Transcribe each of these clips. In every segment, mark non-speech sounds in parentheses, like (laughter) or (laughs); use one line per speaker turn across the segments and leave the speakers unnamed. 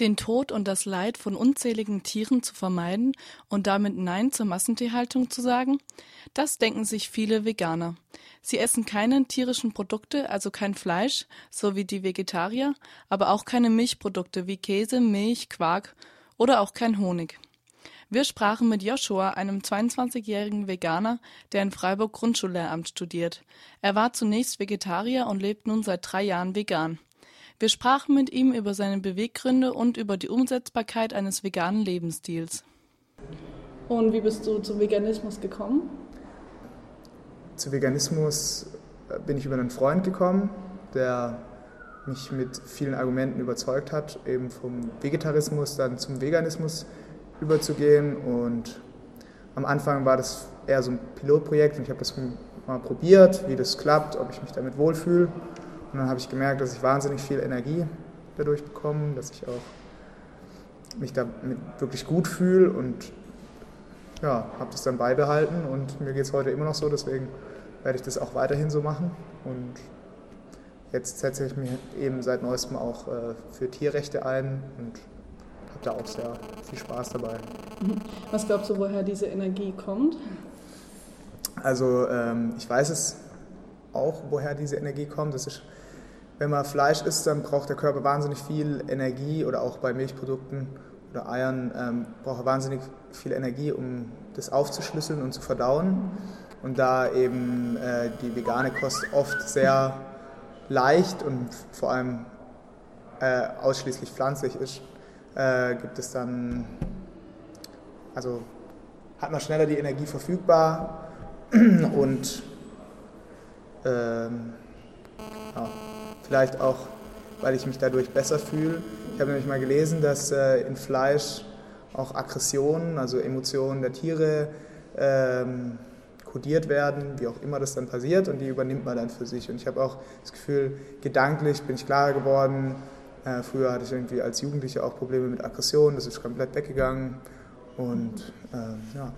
den Tod und das Leid von unzähligen Tieren zu vermeiden und damit Nein zur Massentierhaltung zu sagen? Das denken sich viele Veganer. Sie essen keine tierischen Produkte, also kein Fleisch, so wie die Vegetarier, aber auch keine Milchprodukte wie Käse, Milch, Quark oder auch kein Honig. Wir sprachen mit Joshua, einem 22-jährigen Veganer, der in Freiburg Grundschullehramt studiert. Er war zunächst Vegetarier und lebt nun seit drei Jahren vegan. Wir sprachen mit ihm über seine Beweggründe und über die Umsetzbarkeit eines veganen Lebensstils. Und wie bist du zum Veganismus gekommen?
Zu Veganismus äh, bin ich über einen Freund gekommen, der mich mit vielen Argumenten überzeugt hat, eben vom Vegetarismus dann zum Veganismus überzugehen. Und am Anfang war das eher so ein Pilotprojekt und ich habe das mal probiert, wie das klappt, ob ich mich damit wohlfühle. Und dann habe ich gemerkt, dass ich wahnsinnig viel Energie dadurch bekomme, dass ich auch mich damit wirklich gut fühle und ja, habe das dann beibehalten und mir geht es heute immer noch so, deswegen werde ich das auch weiterhin so machen und jetzt setze ich mich eben seit neuestem auch äh, für Tierrechte ein und habe da auch sehr viel Spaß dabei.
Was glaubst du, woher diese Energie kommt?
Also ähm, ich weiß es auch, woher diese Energie kommt. Das ist wenn man Fleisch isst, dann braucht der Körper wahnsinnig viel Energie oder auch bei Milchprodukten oder Eiern ähm, braucht er wahnsinnig viel Energie, um das aufzuschlüsseln und zu verdauen. Und da eben äh, die vegane Kost oft sehr leicht und vor allem äh, ausschließlich pflanzlich ist, äh, gibt es dann, also hat man schneller die Energie verfügbar (clears throat) und ähm, ja. Vielleicht auch, weil ich mich dadurch besser fühle. Ich habe nämlich mal gelesen, dass äh, in Fleisch auch Aggressionen, also Emotionen der Tiere, ähm, kodiert werden, wie auch immer das dann passiert und die übernimmt man dann für sich. Und ich habe auch das Gefühl, gedanklich bin ich klarer geworden. Äh, früher hatte ich irgendwie als Jugendlicher auch Probleme mit Aggressionen, das ist komplett weggegangen. Und äh, ja.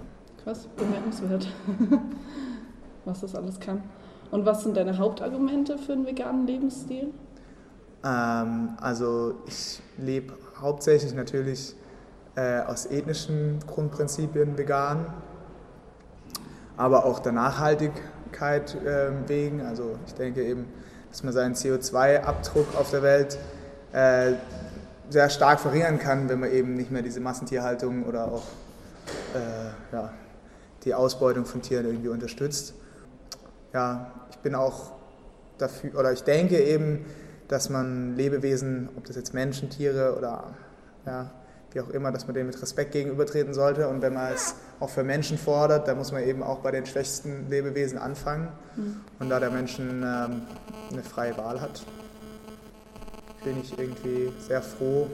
Krass, bemerkenswert, (laughs) was das alles kann. Und was sind deine Hauptargumente für einen veganen Lebensstil?
Ähm, also ich lebe hauptsächlich natürlich äh, aus ethnischen Grundprinzipien vegan, aber auch der Nachhaltigkeit äh, wegen. Also ich denke eben, dass man seinen CO2-Abdruck auf der Welt äh, sehr stark verringern kann, wenn man eben nicht mehr diese Massentierhaltung oder auch äh, ja, die Ausbeutung von Tieren irgendwie unterstützt ja, ich bin auch dafür, oder ich denke eben, dass man Lebewesen, ob das jetzt Menschen, Tiere oder ja, wie auch immer, dass man denen mit Respekt gegenübertreten sollte. Und wenn man es auch für Menschen fordert, dann muss man eben auch bei den schwächsten Lebewesen anfangen. Mhm. Und da der Menschen ähm, eine freie Wahl hat, bin ich irgendwie sehr froh,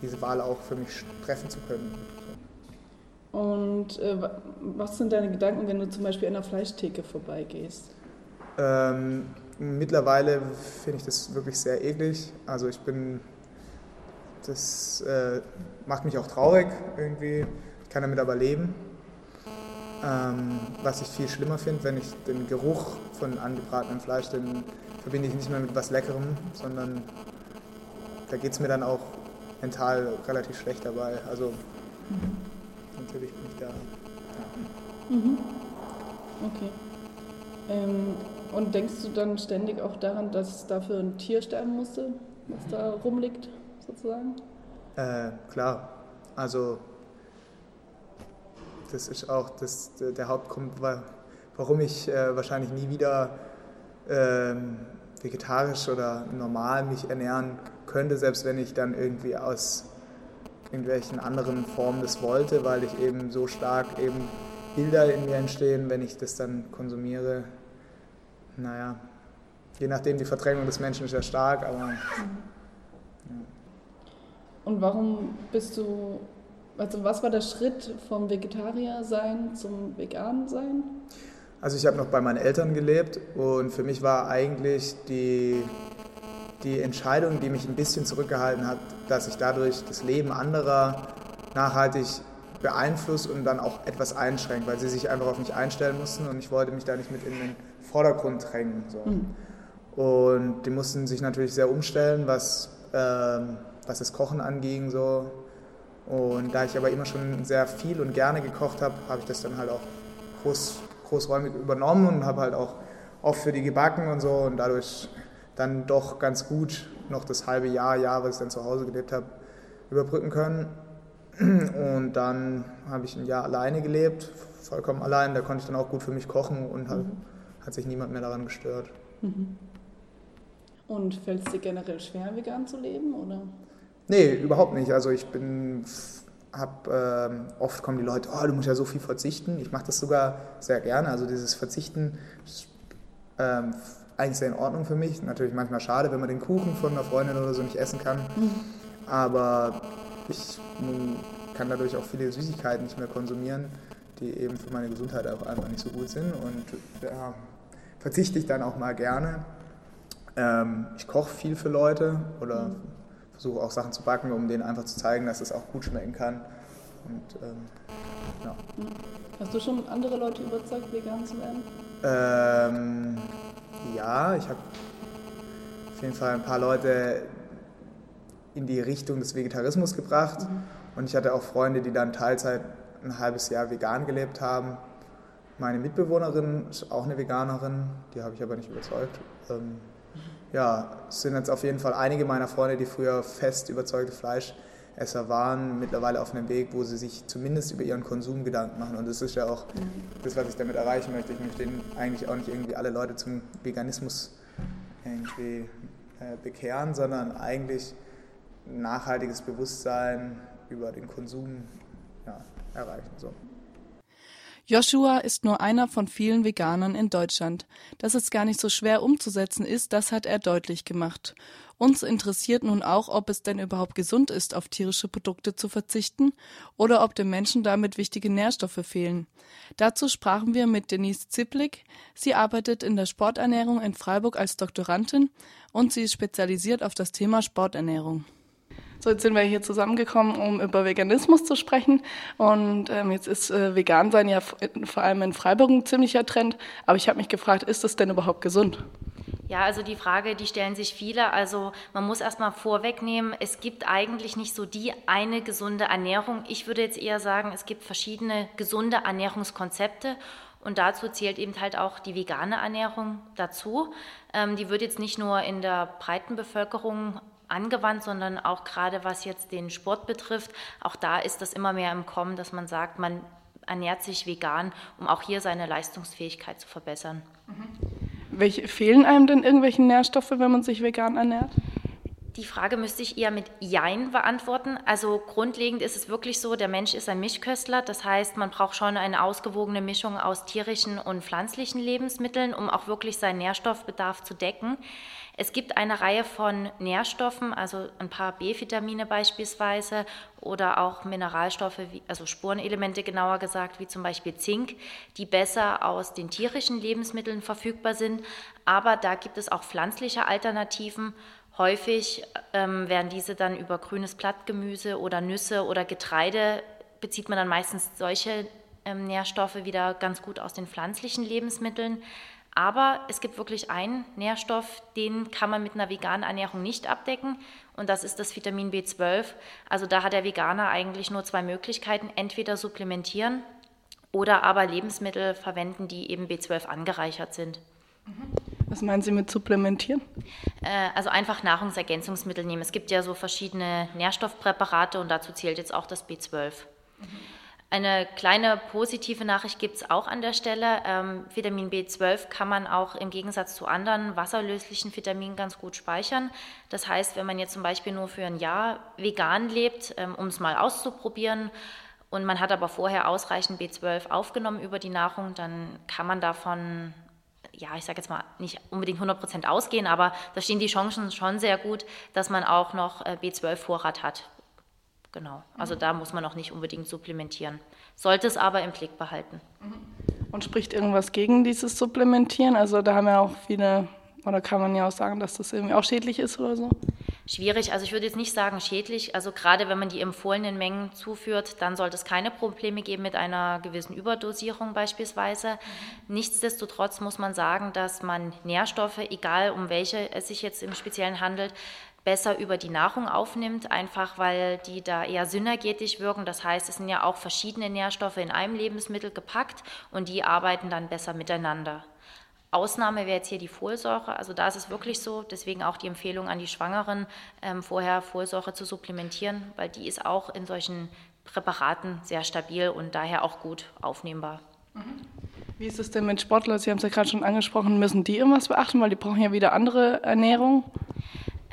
diese Wahl auch für mich treffen zu können.
Und äh, was sind deine Gedanken, wenn du zum Beispiel an der Fleischtheke vorbeigehst?
Ähm, mittlerweile finde ich das wirklich sehr eklig. Also ich bin, das äh, macht mich auch traurig irgendwie. Ich kann damit aber leben. Ähm, was ich viel schlimmer finde, wenn ich den Geruch von angebratenem Fleisch, den verbinde ich nicht mehr mit was Leckerem, sondern da geht es mir dann auch mental relativ schlecht dabei. Also mhm. natürlich bin ich da. Ja.
Mhm. Okay. Ähm, und denkst du dann ständig auch daran, dass dafür ein Tier sterben musste, was da rumliegt, sozusagen?
Äh, klar. Also, das ist auch das, der Hauptgrund, warum ich äh, wahrscheinlich nie wieder äh, vegetarisch oder normal mich ernähren könnte, selbst wenn ich dann irgendwie aus irgendwelchen anderen Formen das wollte, weil ich eben so stark eben Bilder in mir entstehen, wenn ich das dann konsumiere, naja, je nachdem, die Verdrängung des Menschen ist ja stark, aber. Ja.
Und warum bist du, also was war der Schritt vom Vegetarier sein zum Vegan sein?
Also ich habe noch bei meinen Eltern gelebt und für mich war eigentlich die, die Entscheidung, die mich ein bisschen zurückgehalten hat, dass ich dadurch das Leben anderer nachhaltig beeinflusst und dann auch etwas einschränkt, weil sie sich einfach auf mich einstellen mussten und ich wollte mich da nicht mit in den Vordergrund drängen. So. Mhm. Und die mussten sich natürlich sehr umstellen, was ähm, was das Kochen anging. So. Und da ich aber immer schon sehr viel und gerne gekocht habe, habe ich das dann halt auch groß, großräumig übernommen und habe halt auch oft für die gebacken und so und dadurch dann doch ganz gut noch das halbe Jahr, Jahr, was ich dann zu Hause gelebt habe, überbrücken können. Und dann habe ich ein Jahr alleine gelebt, vollkommen allein. Da konnte ich dann auch gut für mich kochen und hat, mhm. hat sich niemand mehr daran gestört. Mhm.
Und fällt es dir generell schwer, vegan zu leben? Oder?
Nee, überhaupt nicht. Also ich bin, hab, äh, oft kommen die Leute, oh, du musst ja so viel verzichten. Ich mache das sogar sehr gerne. Also dieses Verzichten ist äh, eigentlich sehr in Ordnung für mich. Natürlich manchmal schade, wenn man den Kuchen von einer Freundin oder so nicht essen kann. Mhm. Aber ich kann dadurch auch viele Süßigkeiten nicht mehr konsumieren, die eben für meine Gesundheit auch einfach nicht so gut sind. Und ja, verzichte ich dann auch mal gerne. Ähm, ich koche viel für Leute oder mhm. versuche auch Sachen zu backen, um denen einfach zu zeigen, dass es auch gut schmecken kann. Und, ähm,
ja. Hast du schon andere Leute überzeugt, vegan zu werden?
Ähm, ja, ich habe auf jeden Fall ein paar Leute in die Richtung des Vegetarismus gebracht. Mhm. Und ich hatte auch Freunde, die dann Teilzeit ein halbes Jahr vegan gelebt haben. Meine Mitbewohnerin ist auch eine Veganerin, die habe ich aber nicht überzeugt. Ähm, ja, es sind jetzt auf jeden Fall einige meiner Freunde, die früher fest überzeugte Fleischesser waren, mittlerweile auf einem Weg, wo sie sich zumindest über ihren Konsum Gedanken machen. Und das ist ja auch mhm. das, was ich damit erreichen möchte. Ich möchte eigentlich auch nicht irgendwie alle Leute zum Veganismus irgendwie äh, bekehren, sondern eigentlich nachhaltiges Bewusstsein über den Konsum ja, erreichen. So.
Joshua ist nur einer von vielen Veganern in Deutschland. Dass es gar nicht so schwer umzusetzen ist, das hat er deutlich gemacht. Uns interessiert nun auch, ob es denn überhaupt gesund ist, auf tierische Produkte zu verzichten oder ob dem Menschen damit wichtige Nährstoffe fehlen. Dazu sprachen wir mit Denise Zipplik. Sie arbeitet in der Sporternährung in Freiburg als Doktorandin und sie ist spezialisiert auf das Thema Sporternährung. So, jetzt sind wir hier zusammengekommen, um über Veganismus zu sprechen. Und ähm, jetzt ist äh, Vegan-Sein ja vor allem in Freiburg ein ziemlicher Trend. Aber ich habe mich gefragt, ist das denn überhaupt gesund?
Ja, also die Frage, die stellen sich viele. Also man muss erstmal vorwegnehmen, es gibt eigentlich nicht so die eine gesunde Ernährung. Ich würde jetzt eher sagen, es gibt verschiedene gesunde Ernährungskonzepte. Und dazu zählt eben halt auch die vegane Ernährung dazu. Ähm, die wird jetzt nicht nur in der breiten Bevölkerung angewandt, sondern auch gerade was jetzt den Sport betrifft, auch da ist das immer mehr im Kommen, dass man sagt, man ernährt sich vegan, um auch hier seine Leistungsfähigkeit zu verbessern.
Mhm. Welche fehlen einem denn irgendwelche Nährstoffe, wenn man sich vegan ernährt?
Die Frage müsste ich eher mit Jein beantworten. Also grundlegend ist es wirklich so, der Mensch ist ein Mischköstler. Das heißt, man braucht schon eine ausgewogene Mischung aus tierischen und pflanzlichen Lebensmitteln, um auch wirklich seinen Nährstoffbedarf zu decken. Es gibt eine Reihe von Nährstoffen, also ein paar B-Vitamine beispielsweise oder auch Mineralstoffe, also Spurenelemente genauer gesagt, wie zum Beispiel Zink, die besser aus den tierischen Lebensmitteln verfügbar sind. Aber da gibt es auch pflanzliche Alternativen. Häufig ähm, werden diese dann über grünes Blattgemüse oder Nüsse oder Getreide bezieht man dann meistens solche ähm, Nährstoffe wieder ganz gut aus den pflanzlichen Lebensmitteln. Aber es gibt wirklich einen Nährstoff, den kann man mit einer veganen Ernährung nicht abdecken und das ist das Vitamin B12. Also da hat der Veganer eigentlich nur zwei Möglichkeiten, entweder supplementieren oder aber Lebensmittel verwenden, die eben B12 angereichert sind.
Was meinen Sie mit supplementieren?
Äh, also einfach Nahrungsergänzungsmittel nehmen. Es gibt ja so verschiedene Nährstoffpräparate und dazu zählt jetzt auch das B12. Mhm. Eine kleine positive Nachricht gibt es auch an der Stelle. Ähm, Vitamin B12 kann man auch im Gegensatz zu anderen wasserlöslichen Vitaminen ganz gut speichern. Das heißt, wenn man jetzt zum Beispiel nur für ein Jahr vegan lebt, ähm, um es mal auszuprobieren, und man hat aber vorher ausreichend B12 aufgenommen über die Nahrung, dann kann man davon, ja, ich sage jetzt mal, nicht unbedingt 100 Prozent ausgehen, aber da stehen die Chancen schon sehr gut, dass man auch noch äh, B12-Vorrat hat Genau. Also mhm. da muss man auch nicht unbedingt supplementieren. Sollte es aber im Blick behalten.
Mhm. Und spricht irgendwas gegen dieses Supplementieren? Also da haben ja auch viele, oder kann man ja auch sagen, dass das irgendwie auch schädlich ist oder so?
Schwierig, also ich würde jetzt nicht sagen schädlich. Also gerade wenn man die empfohlenen Mengen zuführt, dann sollte es keine Probleme geben mit einer gewissen Überdosierung beispielsweise. Mhm. Nichtsdestotrotz muss man sagen, dass man Nährstoffe, egal um welche es sich jetzt im Speziellen handelt, besser über die Nahrung aufnimmt, einfach weil die da eher synergetisch wirken. Das heißt, es sind ja auch verschiedene Nährstoffe in einem Lebensmittel gepackt und die arbeiten dann besser miteinander. Ausnahme wäre jetzt hier die Folsäure. Also da ist es wirklich so, deswegen auch die Empfehlung an die Schwangeren, ähm, vorher Folsäure zu supplementieren, weil die ist auch in solchen Präparaten sehr stabil und daher auch gut aufnehmbar.
Wie ist es denn mit Sportlern? Sie haben es ja gerade schon angesprochen, müssen die irgendwas beachten, weil die brauchen ja wieder andere Ernährung?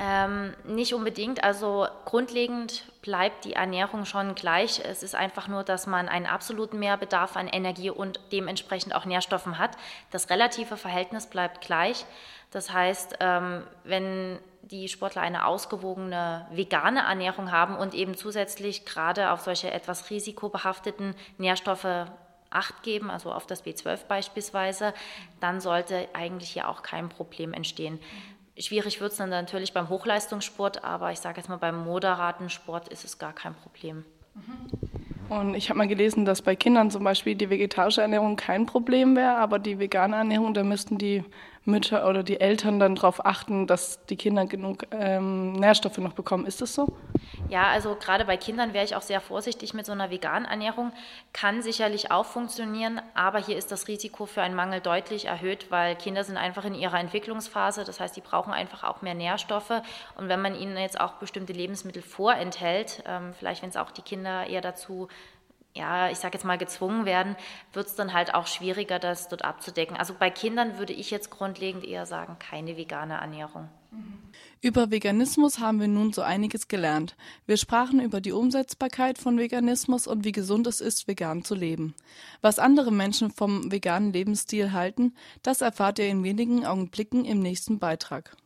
Ähm, nicht unbedingt. Also grundlegend bleibt die Ernährung schon gleich. Es ist einfach nur, dass man einen absoluten Mehrbedarf an Energie und dementsprechend auch Nährstoffen hat. Das relative Verhältnis bleibt gleich. Das heißt, ähm, wenn die Sportler eine ausgewogene vegane Ernährung haben und eben zusätzlich gerade auf solche etwas risikobehafteten Nährstoffe Acht geben, also auf das B12 beispielsweise, dann sollte eigentlich hier auch kein Problem entstehen. Schwierig wird es dann natürlich beim Hochleistungssport, aber ich sage jetzt mal beim moderaten Sport ist es gar kein Problem.
Und ich habe mal gelesen, dass bei Kindern zum Beispiel die vegetarische Ernährung kein Problem wäre, aber die vegane Ernährung, da müssten die Mütter oder die Eltern dann darauf achten, dass die Kinder genug ähm, Nährstoffe noch bekommen. Ist das so?
Ja, also gerade bei Kindern wäre ich auch sehr vorsichtig mit so einer veganen Ernährung. Kann sicherlich auch funktionieren, aber hier ist das Risiko für einen Mangel deutlich erhöht, weil Kinder sind einfach in ihrer Entwicklungsphase. Das heißt, die brauchen einfach auch mehr Nährstoffe. Und wenn man ihnen jetzt auch bestimmte Lebensmittel vorenthält, ähm, vielleicht wenn es auch die Kinder eher dazu ja, ich sage jetzt mal gezwungen werden, wird es dann halt auch schwieriger, das dort abzudecken. Also bei Kindern würde ich jetzt grundlegend eher sagen, keine vegane Ernährung.
Über Veganismus haben wir nun so einiges gelernt. Wir sprachen über die Umsetzbarkeit von Veganismus und wie gesund es ist, vegan zu leben. Was andere Menschen vom veganen Lebensstil halten, das erfahrt ihr in wenigen Augenblicken im nächsten Beitrag.